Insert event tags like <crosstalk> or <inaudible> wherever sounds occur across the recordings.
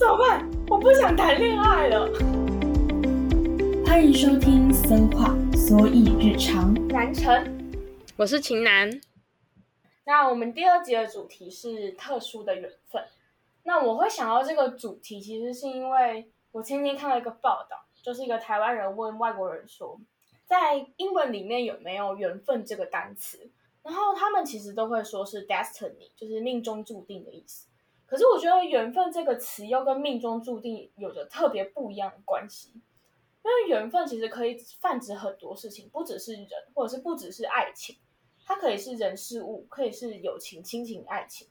怎么办？我不想谈恋爱了。欢迎收听《搜话所以日常》，南城，我是秦南。那我们第二集的主题是特殊的缘分。那我会想到这个主题，其实是因为我前天看到一个报道，就是一个台湾人问外国人说，在英文里面有没有缘分这个单词？然后他们其实都会说是 destiny，就是命中注定的意思。可是我觉得缘分这个词又跟命中注定有着特别不一样的关系，因为缘分其实可以泛指很多事情，不只是人，或者是不只是爱情，它可以是人事物，可以是友情、亲情、爱情。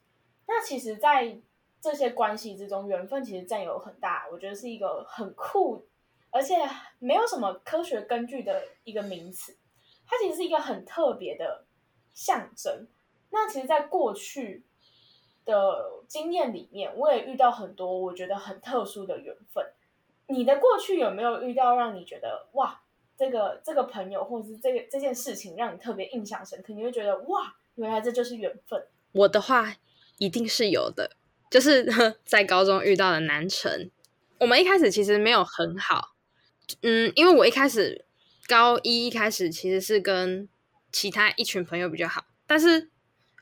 那其实，在这些关系之中，缘分其实占有很大，我觉得是一个很酷，而且没有什么科学根据的一个名词。它其实是一个很特别的象征。那其实，在过去的经验里面，我也遇到很多我觉得很特殊的缘分。你的过去有没有遇到让你觉得哇，这个这个朋友或者是这个这件事情让你特别印象深刻？你会觉得哇，原来这就是缘分。我的话一定是有的，就是 <laughs> 在高中遇到的南城。我们一开始其实没有很好，嗯，因为我一开始高一一开始其实是跟其他一群朋友比较好，但是。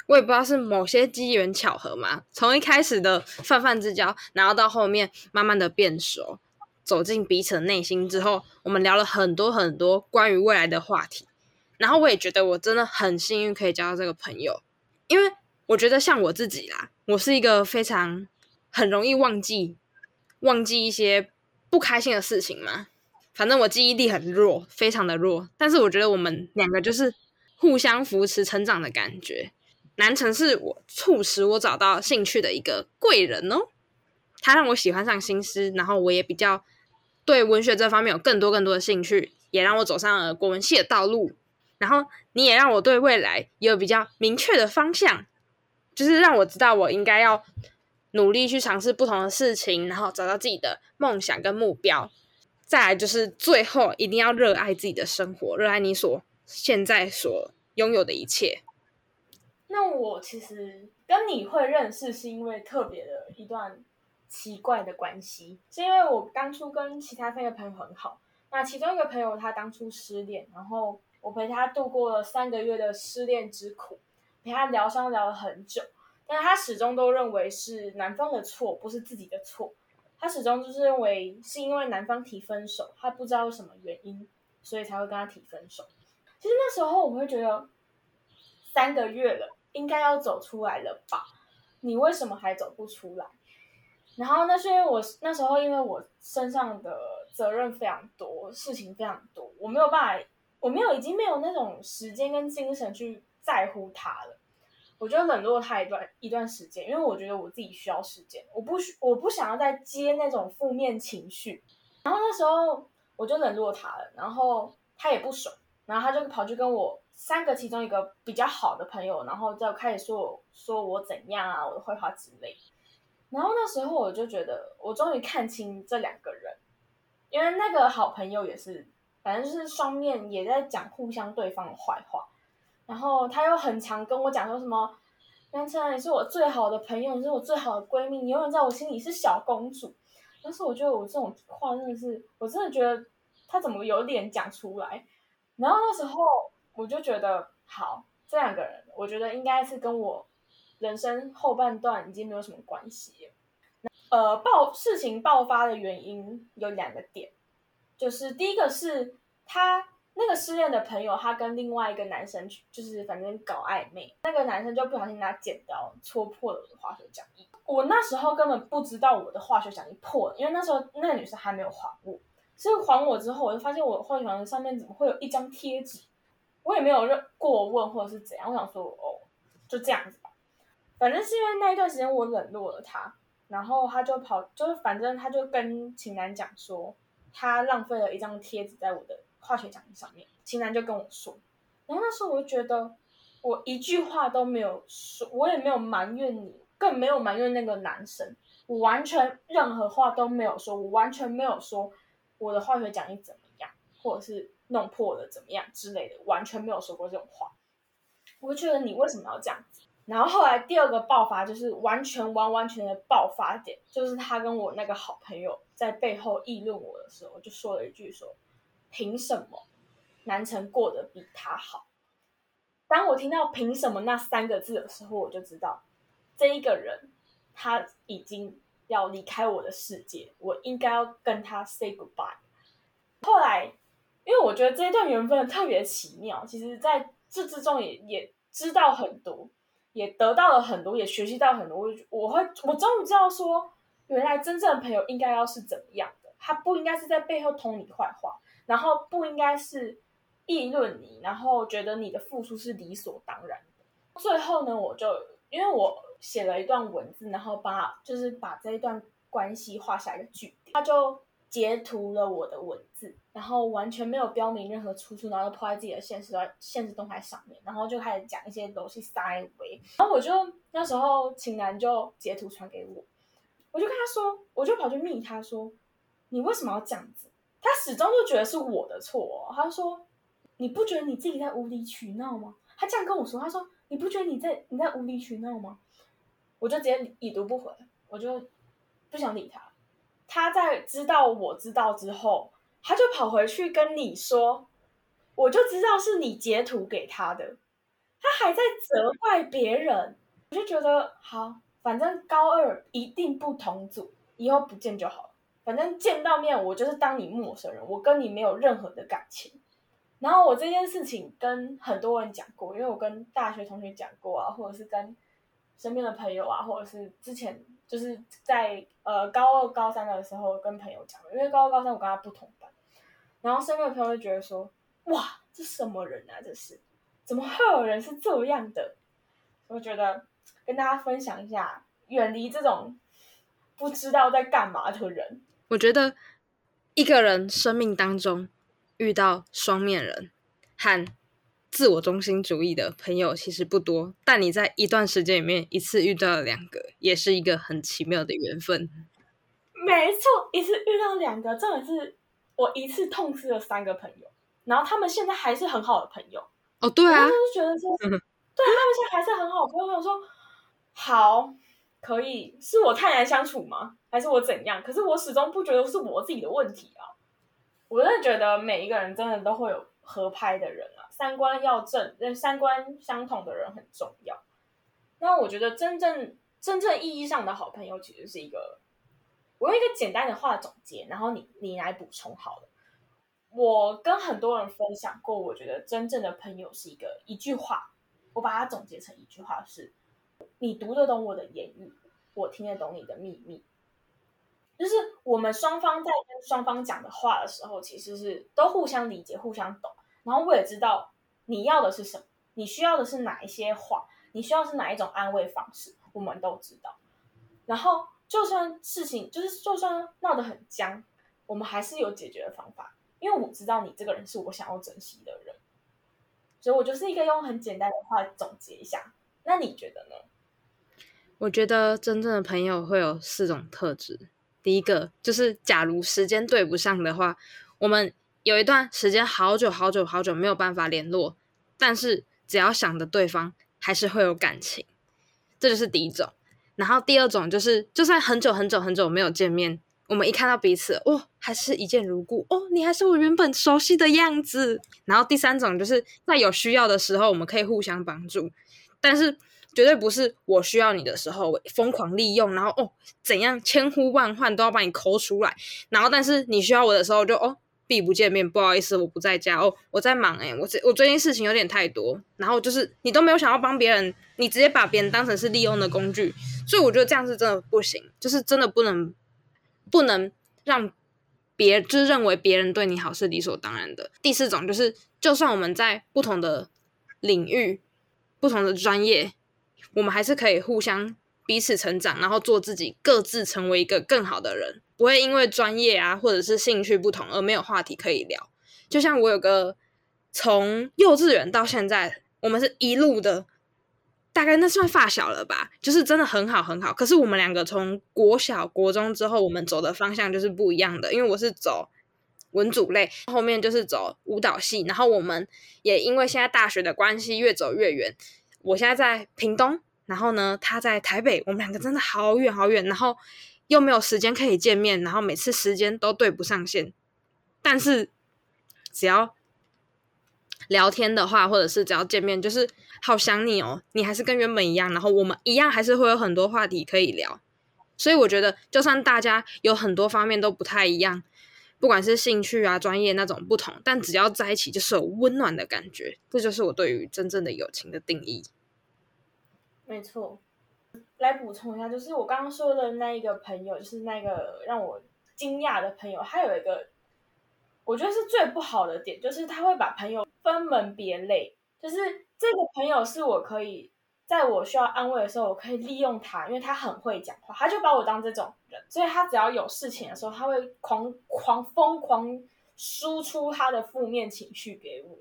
我也不知道是某些机缘巧合嘛，从一开始的泛泛之交，然后到后面慢慢的变熟，走进彼此的内心之后，我们聊了很多很多关于未来的话题。然后我也觉得我真的很幸运可以交到这个朋友，因为我觉得像我自己啦，我是一个非常很容易忘记忘记一些不开心的事情嘛。反正我记忆力很弱，非常的弱。但是我觉得我们两个就是互相扶持成长的感觉。南城是我促使我找到兴趣的一个贵人哦，他让我喜欢上新诗，然后我也比较对文学这方面有更多更多的兴趣，也让我走上了国文系的道路。然后你也让我对未来有比较明确的方向，就是让我知道我应该要努力去尝试不同的事情，然后找到自己的梦想跟目标。再来就是最后一定要热爱自己的生活，热爱你所现在所拥有的一切。那我其实跟你会认识，是因为特别的一段奇怪的关系，是因为我当初跟其他三个朋友很好，那其中一个朋友他当初失恋，然后我陪他度过了三个月的失恋之苦，陪他疗伤疗了很久，但是他始终都认为是男方的错，不是自己的错，他始终就是认为是因为男方提分手，他不知道什么原因，所以才会跟他提分手。其实那时候我会觉得三个月了。应该要走出来了吧？你为什么还走不出来？然后那是因为我那时候因为我身上的责任非常多，事情非常多，我没有办法，我没有已经没有那种时间跟精神去在乎他了。我就冷落他一段一段时间，因为我觉得我自己需要时间，我不需我不想要再接那种负面情绪。然后那时候我就冷落他了，然后他也不爽，然后他就跑去跟我。三个其中一个比较好的朋友，然后就开始说我说我怎样啊，我的坏话之类。然后那时候我就觉得，我终于看清这两个人，因为那个好朋友也是，反正就是双面也在讲互相对方的坏话。然后他又很常跟我讲说什么，杨晨，你是我最好的朋友，你是我最好的闺蜜，你永远在我心里是小公主。但是我觉得我这种话真的是，我真的觉得他怎么有脸讲出来？然后那时候。我就觉得好，这两个人，我觉得应该是跟我人生后半段已经没有什么关系。呃，爆事情爆发的原因有两个点，就是第一个是他那个失恋的朋友，他跟另外一个男生就是反正搞暧昧，那个男生就不小心拿剪刀戳破了我的化学讲义。我那时候根本不知道我的化学讲义破了，因为那时候那个女生还没有还我，所以还我之后，我就发现我化学讲义上面怎么会有一张贴纸。我也没有认过问或者是怎样，我想说哦，就这样子吧。反正是因为那一段时间我冷落了他，然后他就跑，就是反正他就跟秦楠讲说，他浪费了一张贴纸在我的化学讲义上面。秦楠就跟我说，然后那时候我就觉得，我一句话都没有说，我也没有埋怨你，更没有埋怨那个男生，我完全任何话都没有说，我完全没有说我的化学讲义怎么样，或者是。弄破了怎么样之类的，完全没有说过这种话。我就觉得你为什么要这样子？然后后来第二个爆发就是完全完完全的爆发点，就是他跟我那个好朋友在背后议论我的时候，就说了一句说：“凭什么南城过得比他好？”当我听到“凭什么”那三个字的时候，我就知道这一个人他已经要离开我的世界，我应该要跟他 say goodbye。后来，因为我觉得这一段缘分特别奇妙，其实在这之中也也知道很多。也得到了很多，也学习到很多。我我会，我终于知道说，原来真正的朋友应该要是怎么样的。他不应该是在背后捅你坏话，然后不应该是议论你，然后觉得你的付出是理所当然的。最后呢，我就因为我写了一段文字，然后把就是把这一段关系画下一个句点，他就。截图了我的文字，然后完全没有标明任何出处，然后就抛在自己的现实的现实动态上面，然后就开始讲一些东西塞维，然后我就那时候晴南就截图传给我，我就跟他说，我就跑去密他说，你为什么要这样子？他始终都觉得是我的错，他说你不觉得你自己在无理取闹吗？他这样跟我说，他说你不觉得你在你在无理取闹吗？我就直接已读不回，我就不想理他。他在知道我知道之后，他就跑回去跟你说，我就知道是你截图给他的，他还在责怪别人，我就觉得好，反正高二一定不同组，以后不见就好了。反正见到面，我就是当你陌生人，我跟你没有任何的感情。然后我这件事情跟很多人讲过，因为我跟大学同学讲过啊，或者是跟身边的朋友啊，或者是之前。就是在呃高二高三的时候跟朋友讲，因为高二高三我跟他不同班，然后身边的朋友就觉得说，哇，这什么人啊？这是怎么会有人是这样的？我觉得跟大家分享一下，远离这种不知道在干嘛的人。我觉得一个人生命当中遇到双面人和。自我中心主义的朋友其实不多，但你在一段时间里面一次遇到了两个，也是一个很奇妙的缘分。没错，一次遇到两个，真的是我一次痛失了三个朋友，然后他们现在还是很好的朋友。哦，对啊，就是觉得说，对他们现在还是很好的朋友。我说好，可以，是我太难相处吗？还是我怎样？可是我始终不觉得是我自己的问题啊。我真的觉得每一个人真的都会有合拍的人啊。三观要正，三观相同的人很重要。那我觉得真正真正意义上的好朋友，其实是一个，我用一个简单的话总结，然后你你来补充好了。我跟很多人分享过，我觉得真正的朋友是一个一句话，我把它总结成一句话是：你读得懂我的言语，我听得懂你的秘密。就是我们双方在跟双方讲的话的时候，其实是都互相理解、互相懂。然后我也知道你要的是什么，你需要的是哪一些话，你需要是哪一种安慰方式，我们都知道。然后就算事情就是就算闹得很僵，我们还是有解决的方法，因为我知道你这个人是我想要珍惜的人，所以我就是一个用很简单的话总结一下。那你觉得呢？我觉得真正的朋友会有四种特质。第一个就是，假如时间对不上的话，我们。有一段时间，好久好久好久没有办法联络，但是只要想着对方，还是会有感情，这就是第一种。然后第二种就是，就算很久很久很久没有见面，我们一看到彼此，哦，还是一见如故，哦，你还是我原本熟悉的样子。然后第三种就是在有需要的时候，我们可以互相帮助，但是绝对不是我需要你的时候疯狂利用，然后哦怎样千呼万唤都要把你抠出来，然后但是你需要我的时候就哦。必不见面，不好意思，我不在家哦，我在忙哎，我这我最近事情有点太多，然后就是你都没有想要帮别人，你直接把别人当成是利用的工具，所以我觉得这样是真的不行，就是真的不能不能让别就是认为别人对你好是理所当然的。第四种就是，就算我们在不同的领域、不同的专业，我们还是可以互相彼此成长，然后做自己，各自成为一个更好的人。不会因为专业啊，或者是兴趣不同而没有话题可以聊。就像我有个从幼稚园到现在，我们是一路的，大概那算发小了吧，就是真的很好很好。可是我们两个从国小、国中之后，我们走的方向就是不一样的。因为我是走文组类，后面就是走舞蹈系，然后我们也因为现在大学的关系越走越远。我现在在屏东，然后呢，他在台北，我们两个真的好远好远，然后又没有时间可以见面，然后每次时间都对不上线。但是只要聊天的话，或者是只要见面，就是好想你哦，你还是跟原本一样，然后我们一样还是会有很多话题可以聊。所以我觉得，就算大家有很多方面都不太一样，不管是兴趣啊、专业那种不同，但只要在一起就是有温暖的感觉，这就是我对于真正的友情的定义。没错，来补充一下，就是我刚刚说的那一个朋友，就是那个让我惊讶的朋友，他有一个我觉得是最不好的点，就是他会把朋友分门别类，就是这个朋友是我可以。在我需要安慰的时候，我可以利用他，因为他很会讲话，他就把我当这种人，所以他只要有事情的时候，他会狂狂疯狂输出他的负面情绪给我。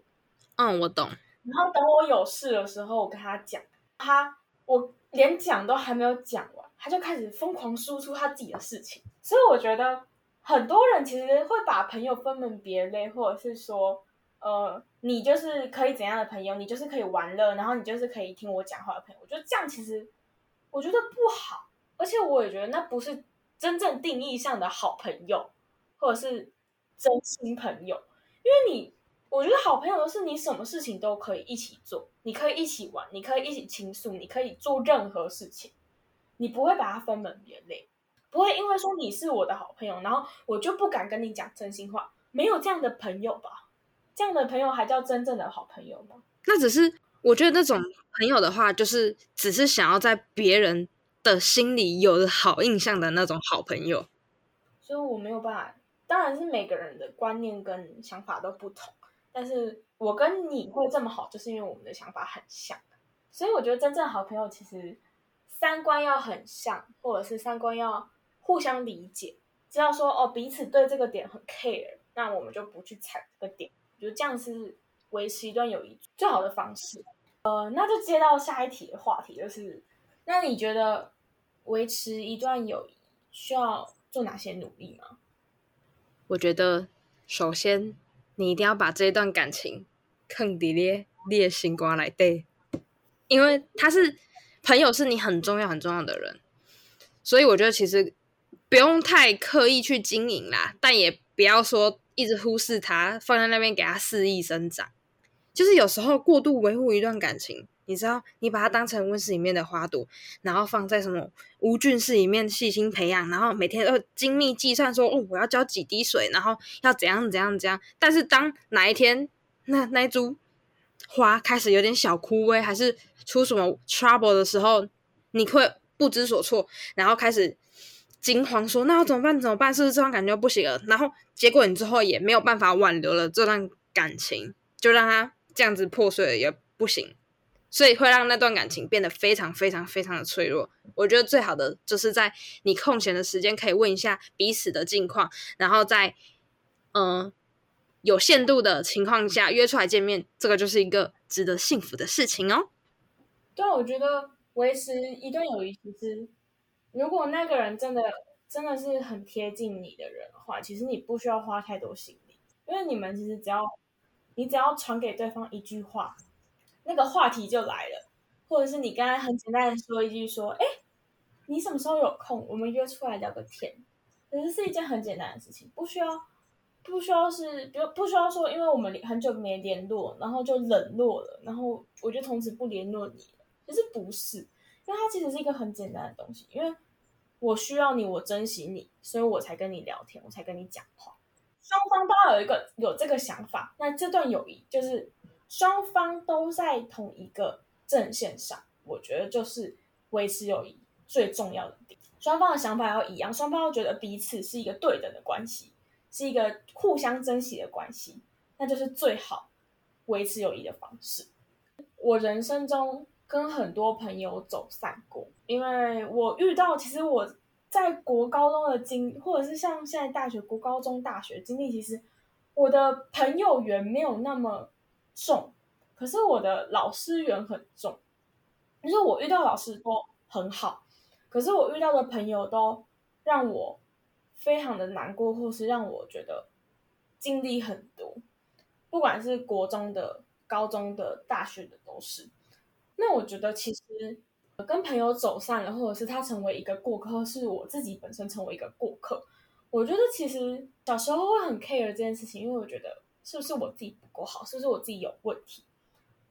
嗯，我懂。然后等我有事的时候，我跟他讲，他我连讲都还没有讲完，他就开始疯狂输出他自己的事情。所以我觉得很多人其实会把朋友分门别类，或者是说。呃，你就是可以怎样的朋友？你就是可以玩乐，然后你就是可以听我讲话的朋友。我觉得这样其实我觉得不好，而且我也觉得那不是真正定义上的好朋友，或者是真心朋友。因为你，我觉得好朋友是你什么事情都可以一起做，你可以一起玩，你可以一起倾诉，你可以做任何事情，你不会把它分门别类，不会因为说你是我的好朋友，然后我就不敢跟你讲真心话。没有这样的朋友吧？这样的朋友还叫真正的好朋友吗？那只是我觉得那种朋友的话，就是只是想要在别人的心里有好印象的那种好朋友。所以我没有办法，当然是每个人的观念跟想法都不同。但是我跟你会这么好，就是因为我们的想法很像。所以我觉得真正好朋友其实三观要很像，或者是三观要互相理解，知道说哦彼此对这个点很 care，那我们就不去踩这个点。我觉得这样是维持一段友谊最好的方式。呃，那就接到下一题的话题，就是那你觉得维持一段友谊需要做哪些努力吗？我觉得首先你一定要把这一段感情坑底咧列心瓜来对，因为他是朋友，是你很重要很重要的人，所以我觉得其实不用太刻意去经营啦，但也不要说。一直忽视他，放在那边给他肆意生长，就是有时候过度维护一段感情，你知道，你把它当成温室里面的花朵，然后放在什么无菌室里面细心培养，然后每天都精密计算说，哦，我要浇几滴水，然后要怎样怎样怎样。但是当哪一天那那株花开始有点小枯萎，还是出什么 trouble 的时候，你会不知所措，然后开始。惊慌说：“那要怎么办？怎么办？是不是这段感觉不行了？然后结果你之后也没有办法挽留了这段感情，就让它这样子破碎了也不行，所以会让那段感情变得非常非常非常的脆弱。我觉得最好的就是在你空闲的时间可以问一下彼此的近况，然后在嗯有限度的情况下约出来见面，这个就是一个值得幸福的事情哦。对，我觉得维持一段友谊其实。”如果那个人真的真的是很贴近你的人的话，其实你不需要花太多心力，因为你们其实只要你只要传给对方一句话，那个话题就来了，或者是你刚才很简单的说一句说，哎，你什么时候有空，我们约出来聊个天，其实是一件很简单的事情，不需要不需要是，比如不需要说，因为我们很久没联络，然后就冷落了，然后我就从此不联络你了，其实不是，因为它其实是一个很简单的东西，因为。我需要你，我珍惜你，所以我才跟你聊天，我才跟你讲话。双方都要有一个有这个想法，那这段友谊就是双方都在同一个阵线上，我觉得就是维持友谊最重要的点。双方的想法要一样，双方要觉得彼此是一个对等的关系，是一个互相珍惜的关系，那就是最好维持友谊的方式。我人生中。跟很多朋友走散过，因为我遇到，其实我在国高中的经，或者是像现在大学国高中大学经历，其实我的朋友缘没有那么重，可是我的老师缘很重。就是我遇到老师都很好，可是我遇到的朋友都让我非常的难过，或是让我觉得经历很多，不管是国中的、高中的、大学的都是。那我觉得其实跟朋友走散了，或者是他成为一个过客，是我自己本身成为一个过客。我觉得其实小时候会很 care 这件事情，因为我觉得是不是我自己不够好，是不是我自己有问题。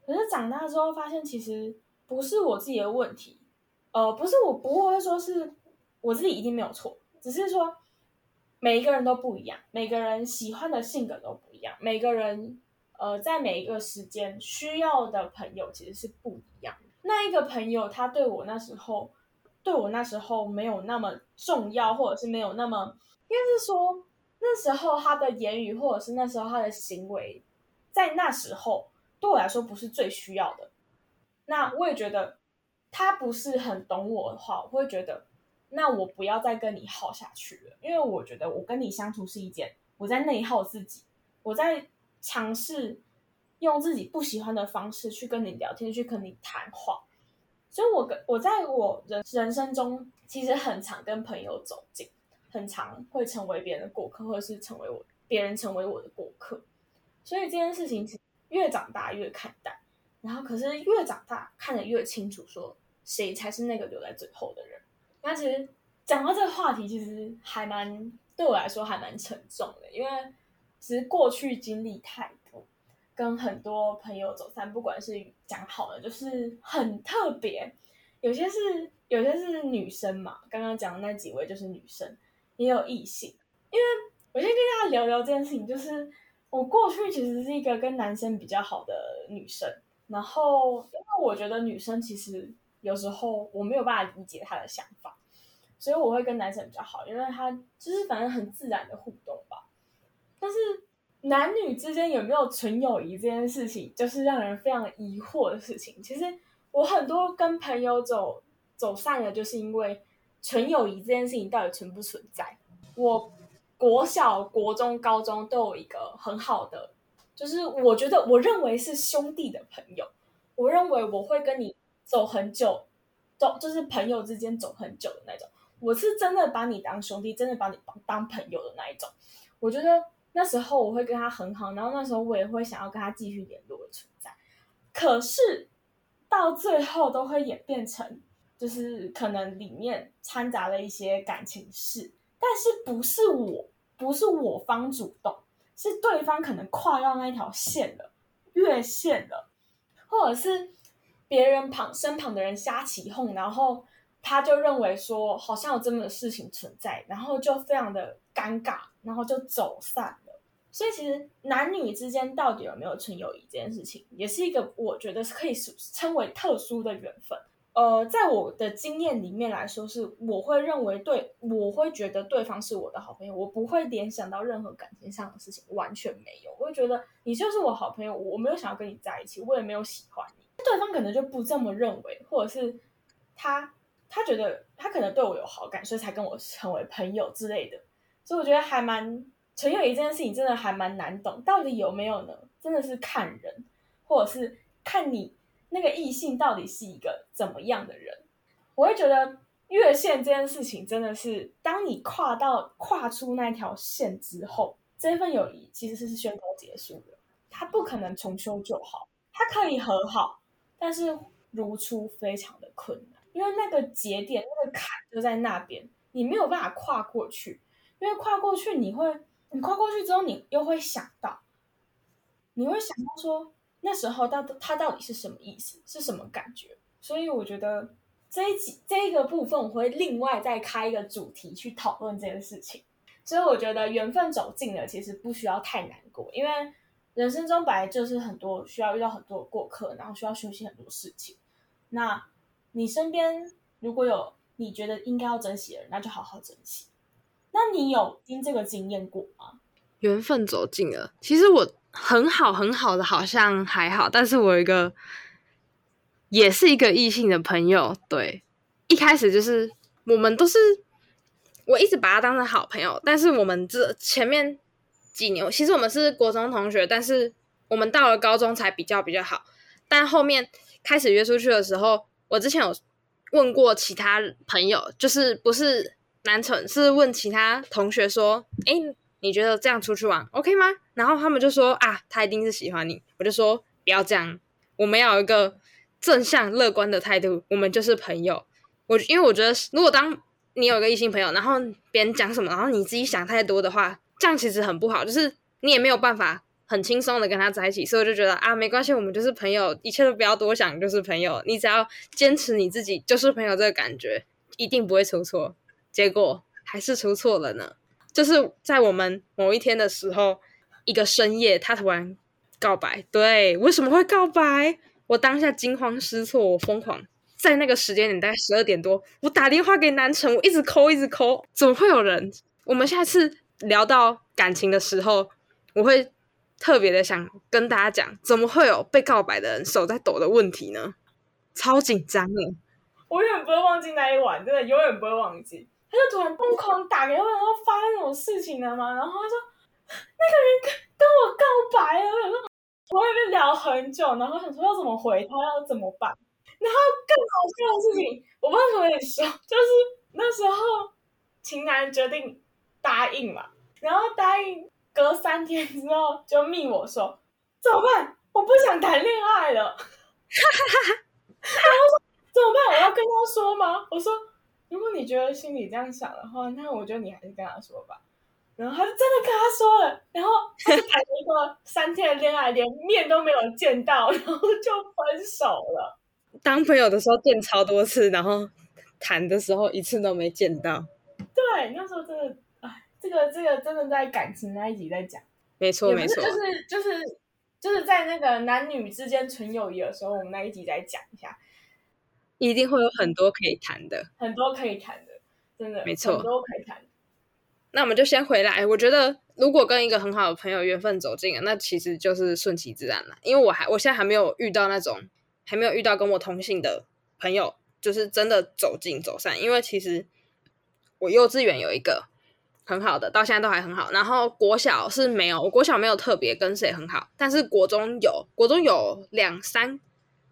可是长大之后发现，其实不是我自己的问题，呃，不是我不会说是我自己一定没有错，只是说每一个人都不一样，每个人喜欢的性格都不一样，每个人呃在每一个时间需要的朋友其实是不一样。那一个朋友他对我那时候对我那时候没有那么重要，或者是没有那么。应该是说，那时候他的言语，或者是那时候他的行为，在那时候对我来说不是最需要的。那我也觉得他不是很懂我的话，我会觉得，那我不要再跟你耗下去了。因为我觉得我跟你相处是一件我在内耗自己，我在尝试用自己不喜欢的方式去跟你聊天，去跟你谈话。所以，我跟我在我人人生中，其实很常跟朋友走近。很常会成为别人的过客，或者是成为我别人成为我的过客，所以这件事情其实越长大越看淡，然后可是越长大看得越清楚，说谁才是那个留在最后的人。那其实讲到这个话题，其实还蛮对我来说还蛮沉重的，因为其实过去经历太多，跟很多朋友走散，不管是讲好了，就是很特别，有些是有些是女生嘛，刚刚讲的那几位就是女生。也有异性，因为我先跟大家聊聊这件事情，就是我过去其实是一个跟男生比较好的女生，然后因为我觉得女生其实有时候我没有办法理解她的想法，所以我会跟男生比较好，因为他就是反正很自然的互动吧。但是男女之间有没有纯友谊这件事情，就是让人非常疑惑的事情。其实我很多跟朋友走走散了，就是因为。纯友谊这件事情到底存不存在？我国小、国中、高中都有一个很好的，就是我觉得我认为是兄弟的朋友。我认为我会跟你走很久，走就是朋友之间走很久的那种。我是真的把你当兄弟，真的把你当当朋友的那一种。我觉得那时候我会跟他很好，然后那时候我也会想要跟他继续联络的存在。可是到最后都会演变成。就是可能里面掺杂了一些感情事，但是不是我，不是我方主动，是对方可能跨到那条线了，越线了，或者是别人旁身旁的人瞎起哄，然后他就认为说好像有这么的事情存在，然后就非常的尴尬，然后就走散了。所以其实男女之间到底有没有纯友谊这件事情，也是一个我觉得是可以称为特殊的缘分。呃，在我的经验里面来说，是我会认为对，我会觉得对方是我的好朋友，我不会联想到任何感情上的事情，完全没有。我会觉得你就是我好朋友，我没有想要跟你在一起，我也没有喜欢你。对方可能就不这么认为，或者是他他觉得他可能对我有好感，所以才跟我成为朋友之类的。所以我觉得还蛮纯友谊这件事情真的还蛮难懂，到底有没有呢？真的是看人，或者是看你。那个异性到底是一个怎么样的人？我会觉得越线这件事情真的是，当你跨到跨出那条线之后，这份友谊其实是宣告结束的。它不可能重修旧好，它可以和好，但是如初非常的困难，因为那个节点那个坎就在那边，你没有办法跨过去。因为跨过去，你会你跨过去之后，你又会想到，你会想到说。那时候到他到底是什么意思，是什么感觉？所以我觉得这一集这一个部分，我会另外再开一个主题去讨论这件事情。所以我觉得缘分走近了，其实不需要太难过，因为人生中本来就是很多需要遇到很多过客，然后需要休息很多事情。那你身边如果有你觉得应该要珍惜的人，那就好好珍惜。那你有经这个经验过吗？缘分走近了，其实我。很好很好的，好像还好，但是我有一个，也是一个异性的朋友，对，一开始就是我们都是，我一直把他当成好朋友，但是我们这前面几年，其实我们是国中同学，但是我们到了高中才比较比较好，但后面开始约出去的时候，我之前有问过其他朋友，就是不是男宠，是问其他同学说，哎。你觉得这样出去玩 OK 吗？然后他们就说啊，他一定是喜欢你。我就说不要这样，我们要有一个正向乐观的态度，我们就是朋友。我因为我觉得，如果当你有一个异性朋友，然后别人讲什么，然后你自己想太多的话，这样其实很不好，就是你也没有办法很轻松的跟他在一起。所以我就觉得啊，没关系，我们就是朋友，一切都不要多想，就是朋友。你只要坚持你自己就是朋友这个感觉，一定不会出错。结果还是出错了呢。就是在我们某一天的时候，一个深夜，他突然告白。对，为什么会告白？我当下惊慌失措，我疯狂在那个时间点，大概十二点多，我打电话给南城，我一直抠，一直抠，怎么会有人？我们下次聊到感情的时候，我会特别的想跟大家讲，怎么会有被告白的人手在抖的问题呢？超紧张的，我永远不会忘记那一晚，真的永远不会忘记。他就突然疯狂打给我，然后发生什么事情了吗？然后他说那个人跟跟我告白了，我说我那边聊很久，然后想说要怎么回他，要怎么办？然后更好笑的事情，我不知道怎么跟你说，就是那时候情男决定答应嘛，然后答应隔三天之后就密我说怎么办？我不想谈恋爱了。哈哈哈！<laughs> 然后说怎么办？我要跟他说吗？我说。如果你觉得心里这样想的话，那我觉得你还是跟他说吧。然后他就真的跟他说了，然后他就谈了一个三天的恋爱，连面都没有见到，然后就分手了。当朋友的时候见超多次，然后谈的时候一次都没见到。对，那时候真的，哎，这个这个真的在感情那一集在讲。没错没错，就是就是就是在那个男女之间纯友谊的时候，我们那一集再讲一下。一定会有很多可以谈的，很多可以谈的，真的没错，很多可以谈。那我们就先回来。我觉得，如果跟一个很好的朋友缘分走近了，那其实就是顺其自然了。因为我还，我现在还没有遇到那种，还没有遇到跟我同性的朋友，就是真的走近走散。因为其实我幼稚园有一个很好的，到现在都还很好。然后国小是没有，我国小没有特别跟谁很好，但是国中有，国中有两三。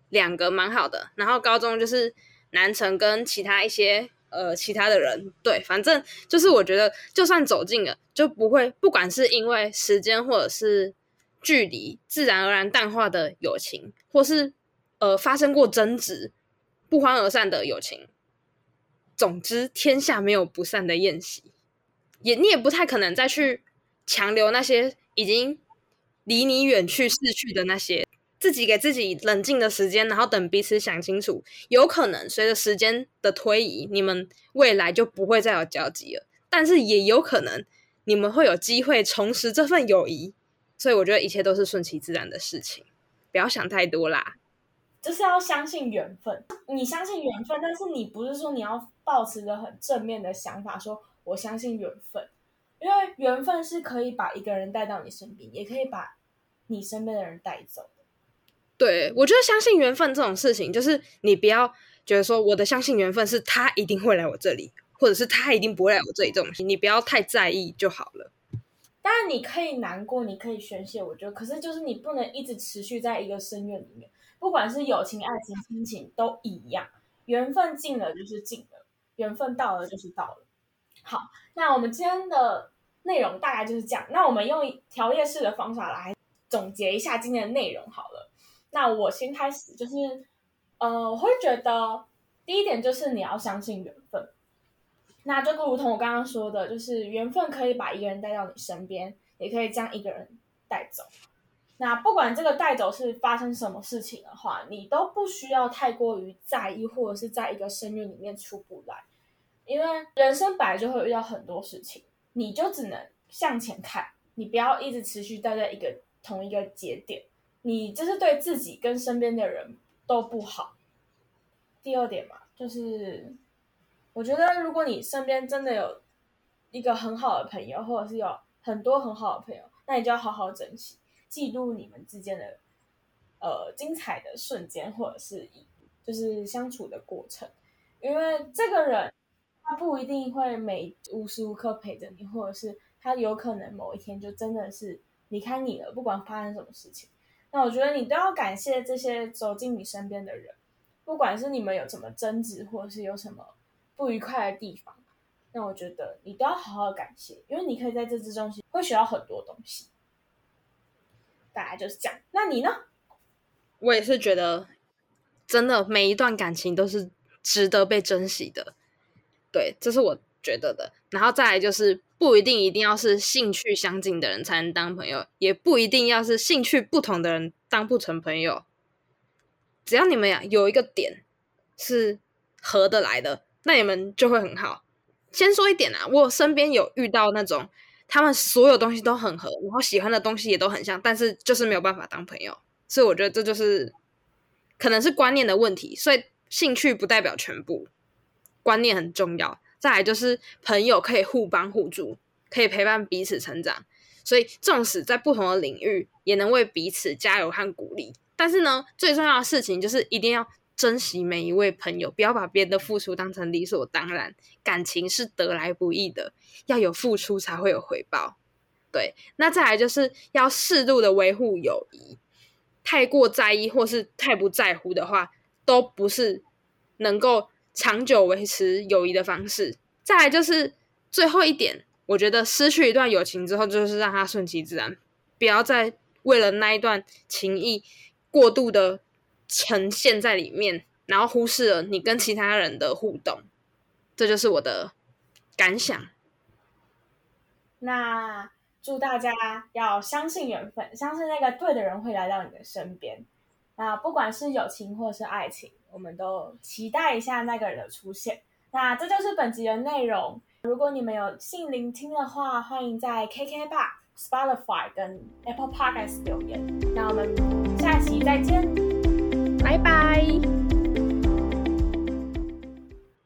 两个蛮好的，然后高中就是南城跟其他一些呃其他的人，对，反正就是我觉得就算走近了，就不会不管是因为时间或者是距离，自然而然淡化的友情，或是呃发生过争执不欢而散的友情，总之天下没有不散的宴席，也你也不太可能再去强留那些已经离你远去逝去的那些。自己给自己冷静的时间，然后等彼此想清楚。有可能随着时间的推移，你们未来就不会再有交集了。但是也有可能你们会有机会重拾这份友谊。所以我觉得一切都是顺其自然的事情，不要想太多啦。就是要相信缘分，你相信缘分，但是你不是说你要保持着很正面的想法，说我相信缘分，因为缘分是可以把一个人带到你身边，也可以把你身边的人带走。对，我觉得相信缘分这种事情，就是你不要觉得说我的相信缘分是他一定会来我这里，或者是他一定不会来我这里这种，你不要太在意就好了。当然你可以难过，你可以宣泄，我觉得，可是就是你不能一直持续在一个深渊里面，不管是友情、爱情、亲情都一样，缘分尽了就是尽了，缘分到了就是到了。好，那我们今天的内容大概就是这样，那我们用条列式的方法来总结一下今天的内容好了。那我先开始，就是，呃，我会觉得第一点就是你要相信缘分。那就如同我刚刚说的，就是缘分可以把一个人带到你身边，也可以将一个人带走。那不管这个带走是发生什么事情的话，你都不需要太过于在意，或者是在一个深渊里面出不来。因为人生本来就会遇到很多事情，你就只能向前看，你不要一直持续待在一个同一个节点。你就是对自己跟身边的人都不好。第二点嘛，就是我觉得如果你身边真的有一个很好的朋友，或者是有很多很好的朋友，那你就要好好珍惜，记录你们之间的呃精彩的瞬间，或者是就是相处的过程。因为这个人他不一定会每无时无刻陪着你，或者是他有可能某一天就真的是离开你了，不管发生什么事情。那我觉得你都要感谢这些走进你身边的人，不管是你们有什么争执，或者是有什么不愉快的地方，那我觉得你都要好好感谢，因为你可以在这之中会学到很多东西。大概就是这样。那你呢？我也是觉得真的每一段感情都是值得被珍惜的。对，这是我觉得的。然后再来就是不一定一定要是兴趣相近的人才能当朋友，也不一定要是兴趣不同的人当不成朋友。只要你们呀有一个点是合得来的，那你们就会很好。先说一点啊，我身边有遇到那种他们所有东西都很合，然后喜欢的东西也都很像，但是就是没有办法当朋友。所以我觉得这就是可能是观念的问题。所以兴趣不代表全部，观念很重要。再来就是朋友可以互帮互助，可以陪伴彼此成长。所以纵使在不同的领域，也能为彼此加油和鼓励。但是呢，最重要的事情就是一定要珍惜每一位朋友，不要把别人的付出当成理所当然。感情是得来不易的，要有付出才会有回报。对，那再来就是要适度的维护友谊，太过在意或是太不在乎的话，都不是能够长久维持友谊的方式。再来就是最后一点，我觉得失去一段友情之后，就是让它顺其自然，不要再为了那一段情谊。过度的呈现在里面，然后忽视了你跟其他人的互动，这就是我的感想。那祝大家要相信缘分，相信那个对的人会来到你的身边。那不管是友情或是爱情，我们都期待一下那个人的出现。那这就是本集的内容。如果你们有幸聆听的话，欢迎在 KK 吧、Spotify 跟 Apple Podcast 留言。那我们。下期再见，拜拜。